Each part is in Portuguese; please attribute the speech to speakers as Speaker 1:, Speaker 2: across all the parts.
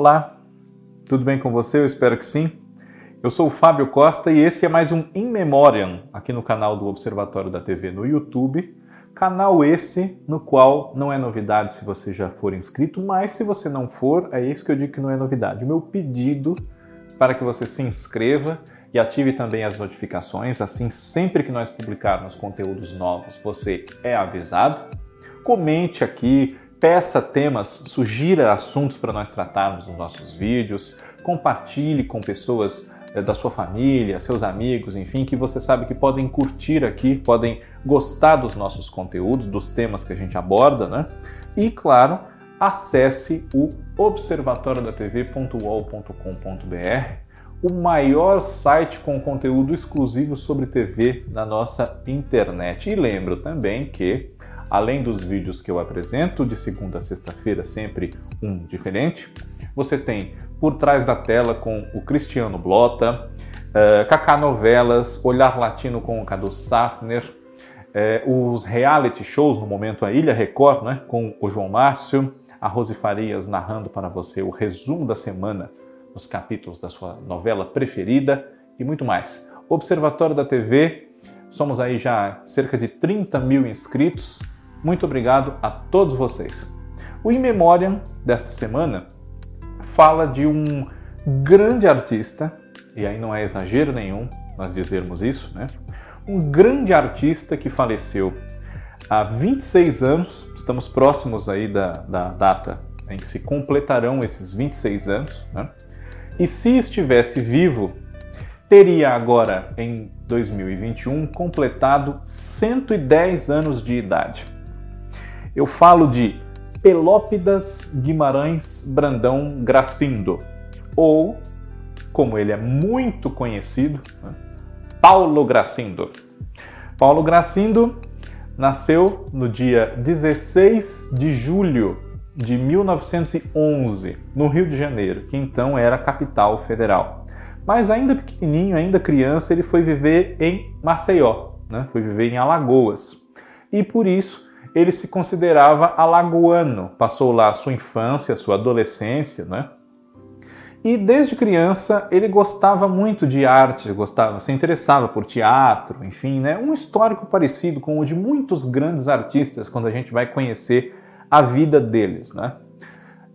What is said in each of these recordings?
Speaker 1: Olá, tudo bem com você? Eu espero que sim. Eu sou o Fábio Costa e esse é mais um In Memoriam aqui no canal do Observatório da TV no YouTube. Canal esse no qual não é novidade se você já for inscrito, mas se você não for, é isso que eu digo que não é novidade. O meu pedido para que você se inscreva e ative também as notificações, assim sempre que nós publicarmos conteúdos novos, você é avisado. Comente aqui, peça temas, sugira assuntos para nós tratarmos nos nossos vídeos, compartilhe com pessoas eh, da sua família, seus amigos, enfim, que você sabe que podem curtir aqui, podem gostar dos nossos conteúdos, dos temas que a gente aborda, né? E claro, acesse o observatoriodatv.uol.com.br, o maior site com conteúdo exclusivo sobre TV na nossa internet. E lembro também que Além dos vídeos que eu apresento de segunda a sexta-feira, sempre um diferente, você tem Por Trás da Tela com o Cristiano Blota, uh, Cacá Novelas, Olhar Latino com o Cadu Safner, uh, os reality shows, no momento a Ilha Record, né, com o João Márcio, a Rose Farias narrando para você o resumo da semana nos capítulos da sua novela preferida e muito mais. Observatório da TV, somos aí já cerca de 30 mil inscritos, muito obrigado a todos vocês. O In Memoriam desta semana fala de um grande artista, e aí não é exagero nenhum nós dizermos isso, né? Um grande artista que faleceu há 26 anos, estamos próximos aí da, da data em que se completarão esses 26 anos, né? E se estivesse vivo, teria agora, em 2021, completado 110 anos de idade. Eu falo de Pelópidas Guimarães Brandão Gracindo, ou, como ele é muito conhecido, né, Paulo Gracindo. Paulo Gracindo nasceu no dia 16 de julho de 1911, no Rio de Janeiro, que então era capital federal. Mas ainda pequenininho, ainda criança, ele foi viver em Maceió, né? foi viver em Alagoas. E por isso ele se considerava alagoano, passou lá a sua infância, a sua adolescência, né? E desde criança ele gostava muito de arte, gostava, se interessava por teatro, enfim, né? Um histórico parecido com o de muitos grandes artistas quando a gente vai conhecer a vida deles, né?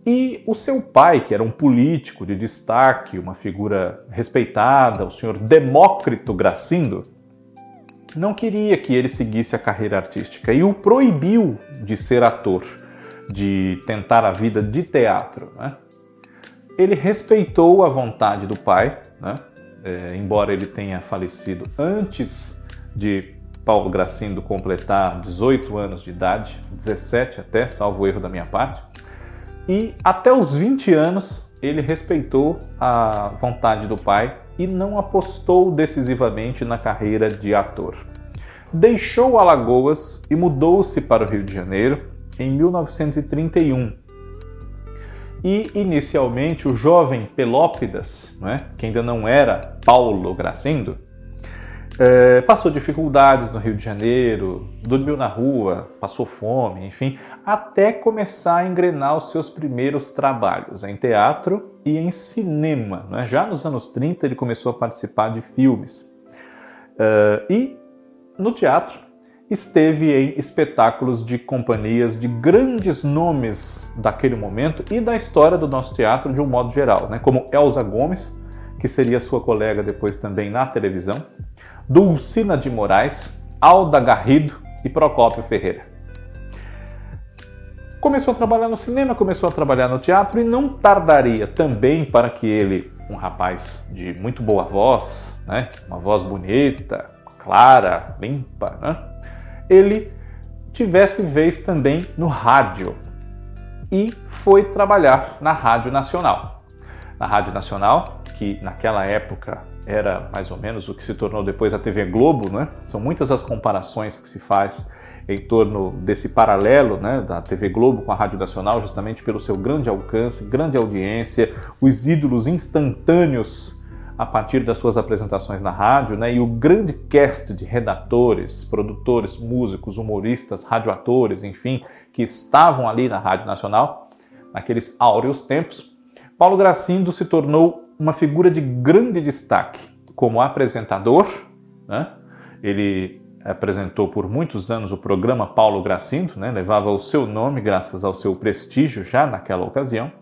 Speaker 1: E o seu pai, que era um político de destaque, uma figura respeitada, o senhor Demócrito Gracindo, não queria que ele seguisse a carreira artística e o proibiu de ser ator, de tentar a vida de teatro. Né? Ele respeitou a vontade do pai, né? é, embora ele tenha falecido antes de Paulo Gracindo completar 18 anos de idade, 17 até, salvo erro da minha parte. E até os 20 anos ele respeitou a vontade do pai e não apostou decisivamente na carreira de ator. Deixou Alagoas e mudou-se para o Rio de Janeiro em 1931. E inicialmente o jovem Pelópidas, né, que ainda não era Paulo Gracindo, é, passou dificuldades no Rio de Janeiro, dormiu na rua, passou fome, enfim, até começar a engrenar os seus primeiros trabalhos em teatro e em cinema. Né? Já nos anos 30 ele começou a participar de filmes. Uh, e no teatro esteve em espetáculos de companhias de grandes nomes daquele momento e da história do nosso teatro de um modo geral, né? como Elza Gomes, que seria sua colega depois também na televisão, Dulcina de Moraes, Alda Garrido e Procópio Ferreira. Começou a trabalhar no cinema, começou a trabalhar no teatro e não tardaria também para que ele, um rapaz de muito boa voz, né, uma voz bonita, clara, limpa, né, ele tivesse vez também no rádio e foi trabalhar na Rádio Nacional. Na Rádio Nacional, que naquela época era mais ou menos o que se tornou depois a TV Globo, né? São muitas as comparações que se faz em torno desse paralelo né, da TV Globo com a Rádio Nacional, justamente pelo seu grande alcance, grande audiência, os ídolos instantâneos a partir das suas apresentações na rádio, né, e o grande cast de redatores, produtores, músicos, humoristas, radioatores, enfim, que estavam ali na Rádio Nacional, naqueles áureos tempos, Paulo Gracindo se tornou uma figura de grande destaque como apresentador. Né? Ele apresentou por muitos anos o programa Paulo Gracindo, né? levava o seu nome graças ao seu prestígio já naquela ocasião,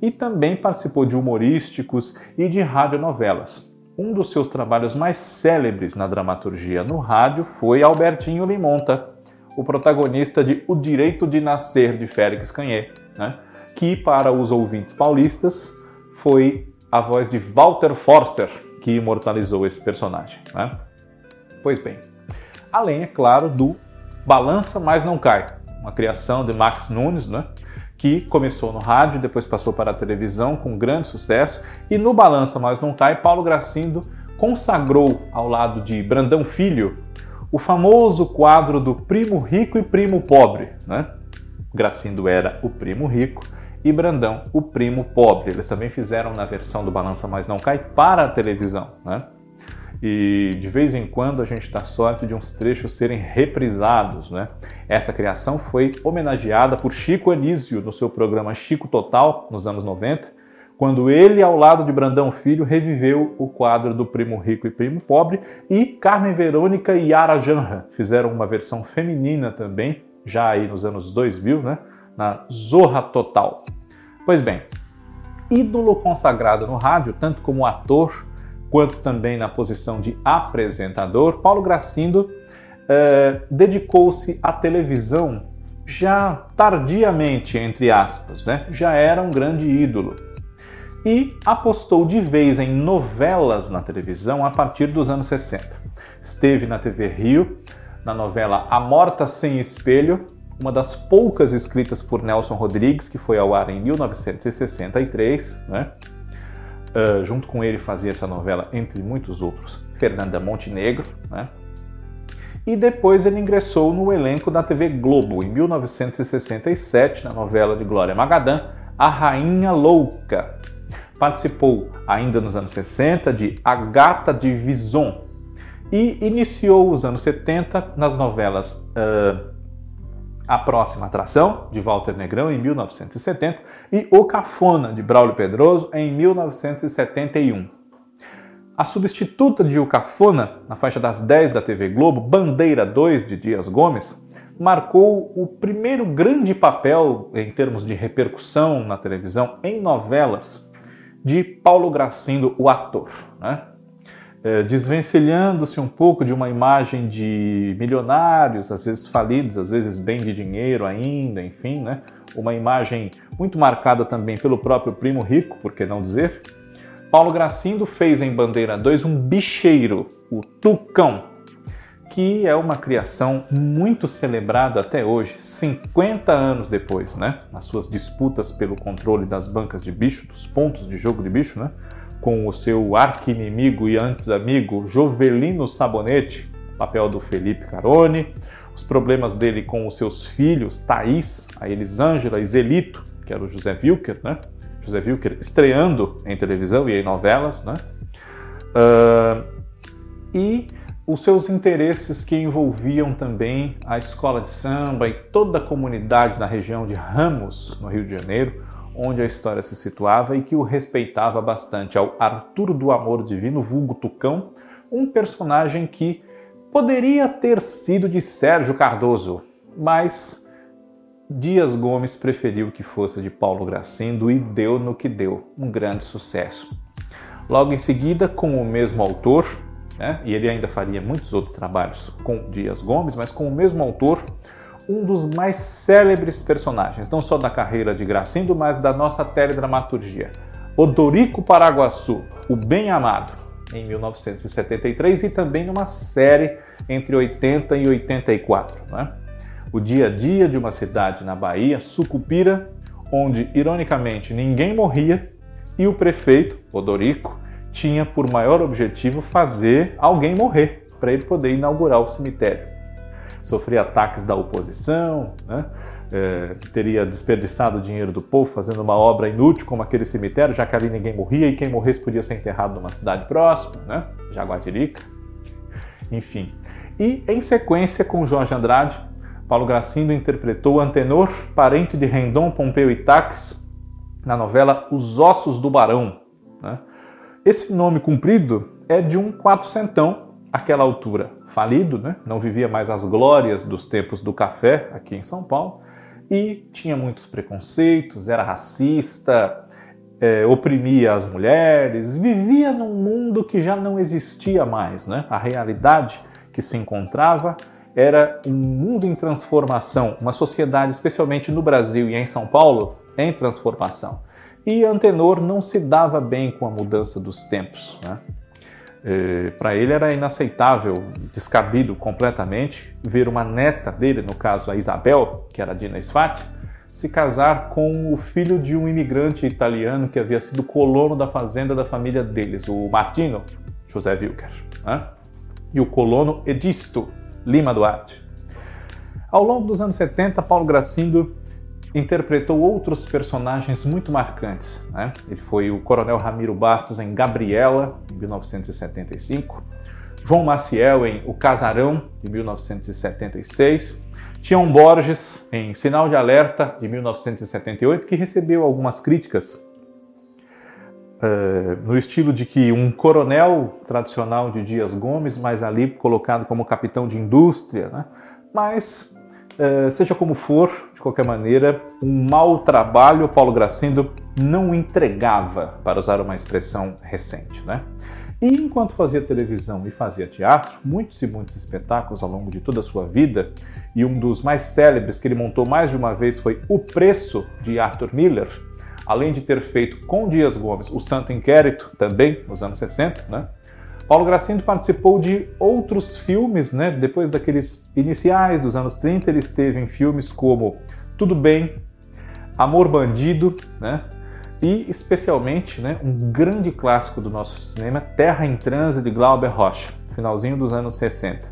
Speaker 1: e também participou de humorísticos e de radionovelas. Um dos seus trabalhos mais célebres na dramaturgia no rádio foi Albertinho Limonta, o protagonista de O Direito de Nascer de Félix Canhê, né? que para os ouvintes paulistas foi a voz de Walter Forster que imortalizou esse personagem. Né? Pois bem, além, é claro, do Balança Mas Não Cai, uma criação de Max Nunes, né? que começou no rádio, depois passou para a televisão com grande sucesso, e no Balança Mas Não Cai, Paulo Gracindo consagrou ao lado de Brandão Filho o famoso quadro do primo rico e primo pobre. Né? Gracindo era o primo rico e Brandão o primo pobre. Eles também fizeram na versão do Balança Mas Não Cai para a televisão. Né? E de vez em quando a gente dá sorte de uns trechos serem reprisados. Né? Essa criação foi homenageada por Chico Anísio no seu programa Chico Total, nos anos 90, quando ele, ao lado de Brandão Filho, reviveu o quadro do Primo Rico e Primo Pobre, e Carmen Verônica e Yara Janra fizeram uma versão feminina também, já aí nos anos 2000, né, na Zorra Total. Pois bem, ídolo consagrado no rádio, tanto como ator quanto também na posição de apresentador, Paulo Gracindo eh, dedicou-se à televisão já tardiamente, entre aspas, né? já era um grande ídolo e apostou de vez em novelas na televisão a partir dos anos 60. Esteve na TV Rio, na novela A Morta Sem Espelho, uma das poucas escritas por Nelson Rodrigues, que foi ao ar em 1963. Né? Uh, junto com ele fazia essa novela, entre muitos outros, Fernanda Montenegro. Né? E depois ele ingressou no elenco da TV Globo, em 1967, na novela de Glória Magadã, A Rainha Louca, Participou, ainda nos anos 60, de A Gata de Vison e iniciou os anos 70 nas novelas uh, A Próxima Atração, de Walter Negrão, em 1970, e O Cafona, de Braulio Pedroso, em 1971. A substituta de O Cafona, na faixa das 10 da TV Globo, Bandeira 2, de Dias Gomes, marcou o primeiro grande papel em termos de repercussão na televisão em novelas de Paulo Gracindo, o ator. Né? É, Desvencilhando-se um pouco de uma imagem de milionários, às vezes falidos, às vezes bem de dinheiro ainda, enfim, né? uma imagem muito marcada também pelo próprio primo rico, por que não dizer? Paulo Gracindo fez em Bandeira 2 um bicheiro, o Tucão, que é uma criação muito celebrada até hoje, 50 anos depois, né? Nas suas disputas pelo controle das bancas de bicho, dos pontos de jogo de bicho, né? Com o seu arqui-inimigo e antes amigo Jovelino Sabonete, papel do Felipe Carone, os problemas dele com os seus filhos, Thaís, a Elisângela e Zelito, que era o José Wilker, né? José Wilker estreando em televisão e em novelas, né? Uh, e os seus interesses que envolviam também a escola de samba e toda a comunidade na região de Ramos, no Rio de Janeiro, onde a história se situava e que o respeitava bastante ao Arturo do Amor Divino, vulgo Tucão, um personagem que poderia ter sido de Sérgio Cardoso, mas Dias Gomes preferiu que fosse de Paulo Gracindo e deu no que deu, um grande sucesso. Logo em seguida, com o mesmo autor, né? e ele ainda faria muitos outros trabalhos com Dias Gomes, mas com o mesmo autor, um dos mais célebres personagens, não só da carreira de Gracindo, mas da nossa teledramaturgia. Odorico Paraguaçu, o Bem Amado, em 1973, e também numa série entre 80 e 84. Né? O dia a dia de uma cidade na Bahia, Sucupira, onde, ironicamente, ninguém morria e o prefeito, Odorico, tinha por maior objetivo fazer alguém morrer para ele poder inaugurar o cemitério. Sofria ataques da oposição, né? é, teria desperdiçado o dinheiro do povo fazendo uma obra inútil como aquele cemitério, já que ali ninguém morria e quem morresse podia ser enterrado numa cidade próxima, né? Jaguatirica. Enfim. E em sequência com Jorge Andrade, Paulo Gracindo interpretou Antenor, parente de Rendon Pompeu Itaques, na novela Os Ossos do Barão. Né? Esse nome cumprido é de um quatrocentão, àquela altura falido, né? não vivia mais as glórias dos tempos do café aqui em São Paulo, e tinha muitos preconceitos, era racista, é, oprimia as mulheres, vivia num mundo que já não existia mais. Né? A realidade que se encontrava era um mundo em transformação, uma sociedade, especialmente no Brasil e em São Paulo, em transformação. E Antenor não se dava bem com a mudança dos tempos. Né? É, Para ele era inaceitável, descabido completamente, ver uma neta dele, no caso a Isabel, que era Dina Sfati, se casar com o filho de um imigrante italiano que havia sido colono da fazenda da família deles, o Martino José Wilker, né? e o colono Edisto Lima Duarte. Ao longo dos anos 70, Paulo Gracindo interpretou outros personagens muito marcantes. Né? Ele foi o Coronel Ramiro Bastos em Gabriela, em 1975, João Maciel em O Casarão, de 1976, Tião Borges em Sinal de Alerta, de 1978, que recebeu algumas críticas uh, no estilo de que um coronel tradicional de Dias Gomes, mas ali colocado como capitão de indústria, né? mas Uh, seja como for, de qualquer maneira, um mau trabalho Paulo Gracindo não entregava, para usar uma expressão recente. Né? E enquanto fazia televisão e fazia teatro, muitos e muitos espetáculos ao longo de toda a sua vida, e um dos mais célebres que ele montou mais de uma vez foi O Preço, de Arthur Miller, além de ter feito com Dias Gomes o Santo Inquérito, também nos anos 60, né? Paulo Gracindo participou de outros filmes, né? Depois daqueles iniciais dos anos 30, ele esteve em filmes como Tudo Bem, Amor Bandido, né? E especialmente, né, um grande clássico do nosso cinema, Terra em Transe de Glauber Rocha, finalzinho dos anos 60.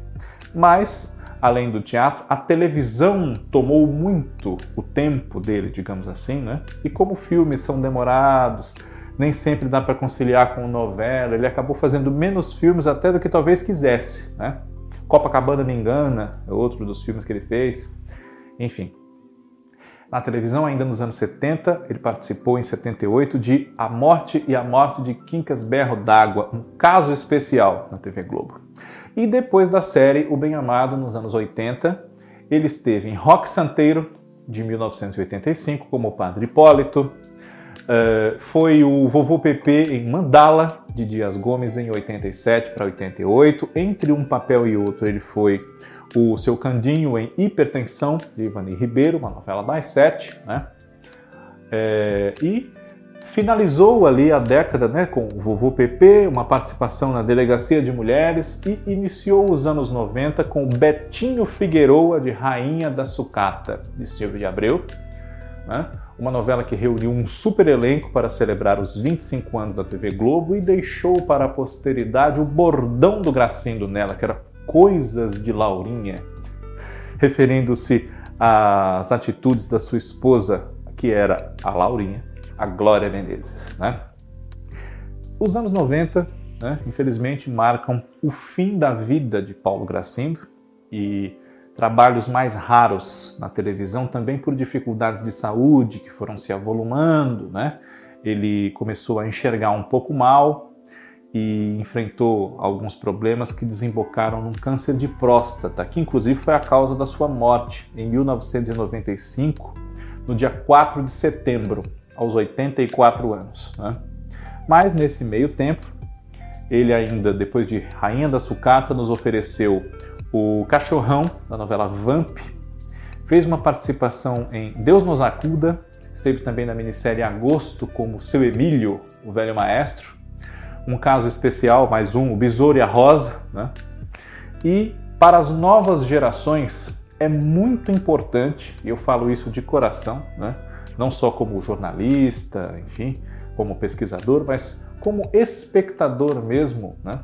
Speaker 1: Mas, além do teatro, a televisão tomou muito o tempo dele, digamos assim, né? E como filmes são demorados, nem sempre dá para conciliar com novela. Ele acabou fazendo menos filmes até do que talvez quisesse. Né? Copacabana me engana, é outro dos filmes que ele fez. Enfim. Na televisão, ainda nos anos 70, ele participou em 78 de A Morte e a Morte de Quincas Berro d'Água, um caso especial na TV Globo. E depois da série O Bem Amado, nos anos 80, ele esteve em Rock Santeiro, de 1985, como Padre Hipólito, Uh, foi o Vovô PP em Mandala, de Dias Gomes, em 87 para 88. Entre um papel e outro, ele foi o seu Candinho em Hipertensão, de Ivani Ribeiro, uma novela das sete. Né? É, e finalizou ali a década né, com o Vovô PP, uma participação na Delegacia de Mulheres e iniciou os anos 90 com Betinho Figueroa de Rainha da Sucata, de Silvio de Abreu. Né? uma novela que reuniu um super elenco para celebrar os 25 anos da TV Globo e deixou para a posteridade o bordão do Gracindo nela, que era Coisas de Laurinha, referindo-se às atitudes da sua esposa, que era a Laurinha, a Glória Menezes. Né? Os anos 90, né, infelizmente, marcam o fim da vida de Paulo Gracindo e trabalhos mais raros na televisão, também por dificuldades de saúde que foram se avolumando, né? Ele começou a enxergar um pouco mal e enfrentou alguns problemas que desembocaram num câncer de próstata, que inclusive foi a causa da sua morte em 1995, no dia 4 de setembro, aos 84 anos. Né? Mas nesse meio tempo, ele ainda, depois de Rainha da Sucata, nos ofereceu o Cachorrão, da novela Vamp, fez uma participação em Deus nos acuda, esteve também na minissérie Agosto como seu Emílio, o velho maestro, um caso especial, mais um, o Besouro e a Rosa, né? E para as novas gerações é muito importante, e eu falo isso de coração, né? não só como jornalista, enfim, como pesquisador, mas como espectador mesmo, né?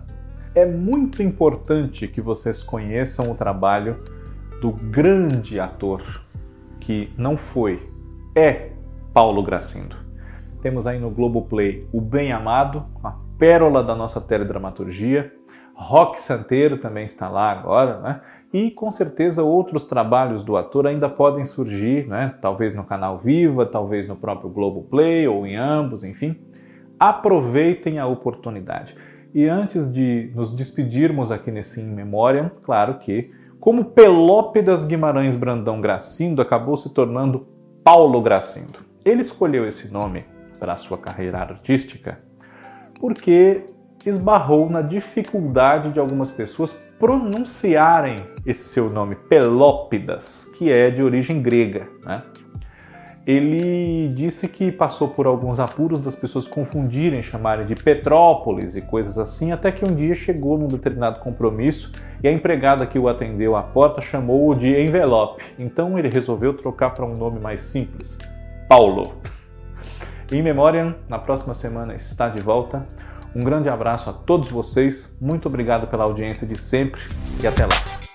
Speaker 1: É muito importante que vocês conheçam o trabalho do grande ator que não foi, é Paulo Gracindo. Temos aí no Globoplay O Bem Amado, uma pérola da nossa teledramaturgia. Rock Santeiro também está lá agora, né? E com certeza outros trabalhos do ator ainda podem surgir, né? Talvez no canal Viva, talvez no próprio Globoplay ou em ambos, enfim. Aproveitem a oportunidade. E antes de nos despedirmos aqui nesse In Memoriam, claro que, como Pelópidas Guimarães Brandão Gracindo acabou se tornando Paulo Gracindo. Ele escolheu esse nome para sua carreira artística porque esbarrou na dificuldade de algumas pessoas pronunciarem esse seu nome, Pelópidas, que é de origem grega. Né? Ele disse que passou por alguns apuros das pessoas confundirem, chamarem de Petrópolis e coisas assim, até que um dia chegou num determinado compromisso e a empregada que o atendeu à porta chamou-o de envelope. Então ele resolveu trocar para um nome mais simples, Paulo. In Memoriam, na próxima semana está de volta. Um grande abraço a todos vocês, muito obrigado pela audiência de sempre e até lá.